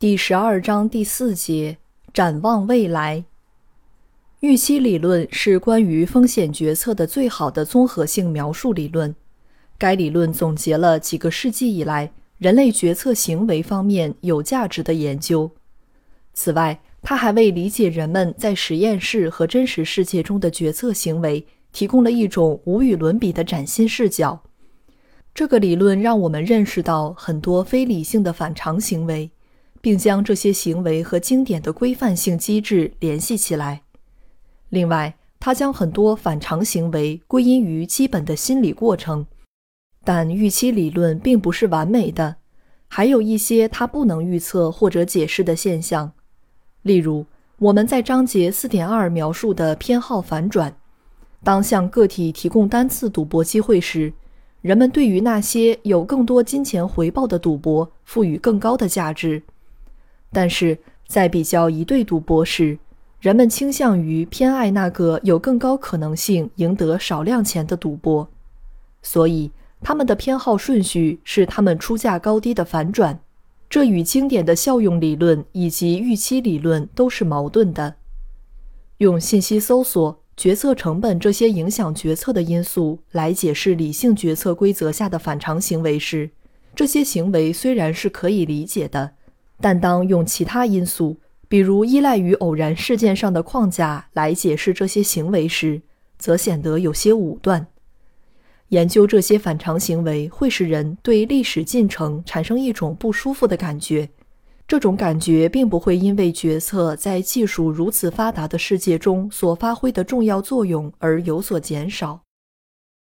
第十二章第四节：展望未来。预期理论是关于风险决策的最好的综合性描述理论。该理论总结了几个世纪以来人类决策行为方面有价值的研究。此外，它还为理解人们在实验室和真实世界中的决策行为提供了一种无与伦比的崭新视角。这个理论让我们认识到很多非理性的反常行为。并将这些行为和经典的规范性机制联系起来。另外，他将很多反常行为归因于基本的心理过程。但预期理论并不是完美的，还有一些他不能预测或者解释的现象。例如，我们在章节四点二描述的偏好反转：当向个体提供单次赌博机会时，人们对于那些有更多金钱回报的赌博赋予更高的价值。但是在比较一对赌博时，人们倾向于偏爱那个有更高可能性赢得少量钱的赌博，所以他们的偏好顺序是他们出价高低的反转。这与经典的效用理论以及预期理论都是矛盾的。用信息搜索、决策成本这些影响决策的因素来解释理性决策规则下的反常行为时，这些行为虽然是可以理解的。但当用其他因素，比如依赖于偶然事件上的框架来解释这些行为时，则显得有些武断。研究这些反常行为会使人对历史进程产生一种不舒服的感觉，这种感觉并不会因为决策在技术如此发达的世界中所发挥的重要作用而有所减少。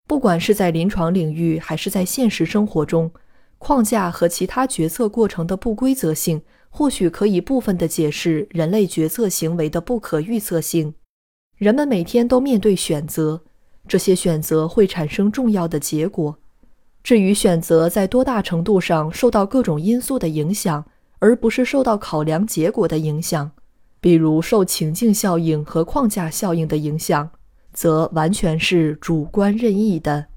不管是在临床领域还是在现实生活中。框架和其他决策过程的不规则性，或许可以部分地解释人类决策行为的不可预测性。人们每天都面对选择，这些选择会产生重要的结果。至于选择在多大程度上受到各种因素的影响，而不是受到考量结果的影响，比如受情境效应和框架效应的影响，则完全是主观任意的。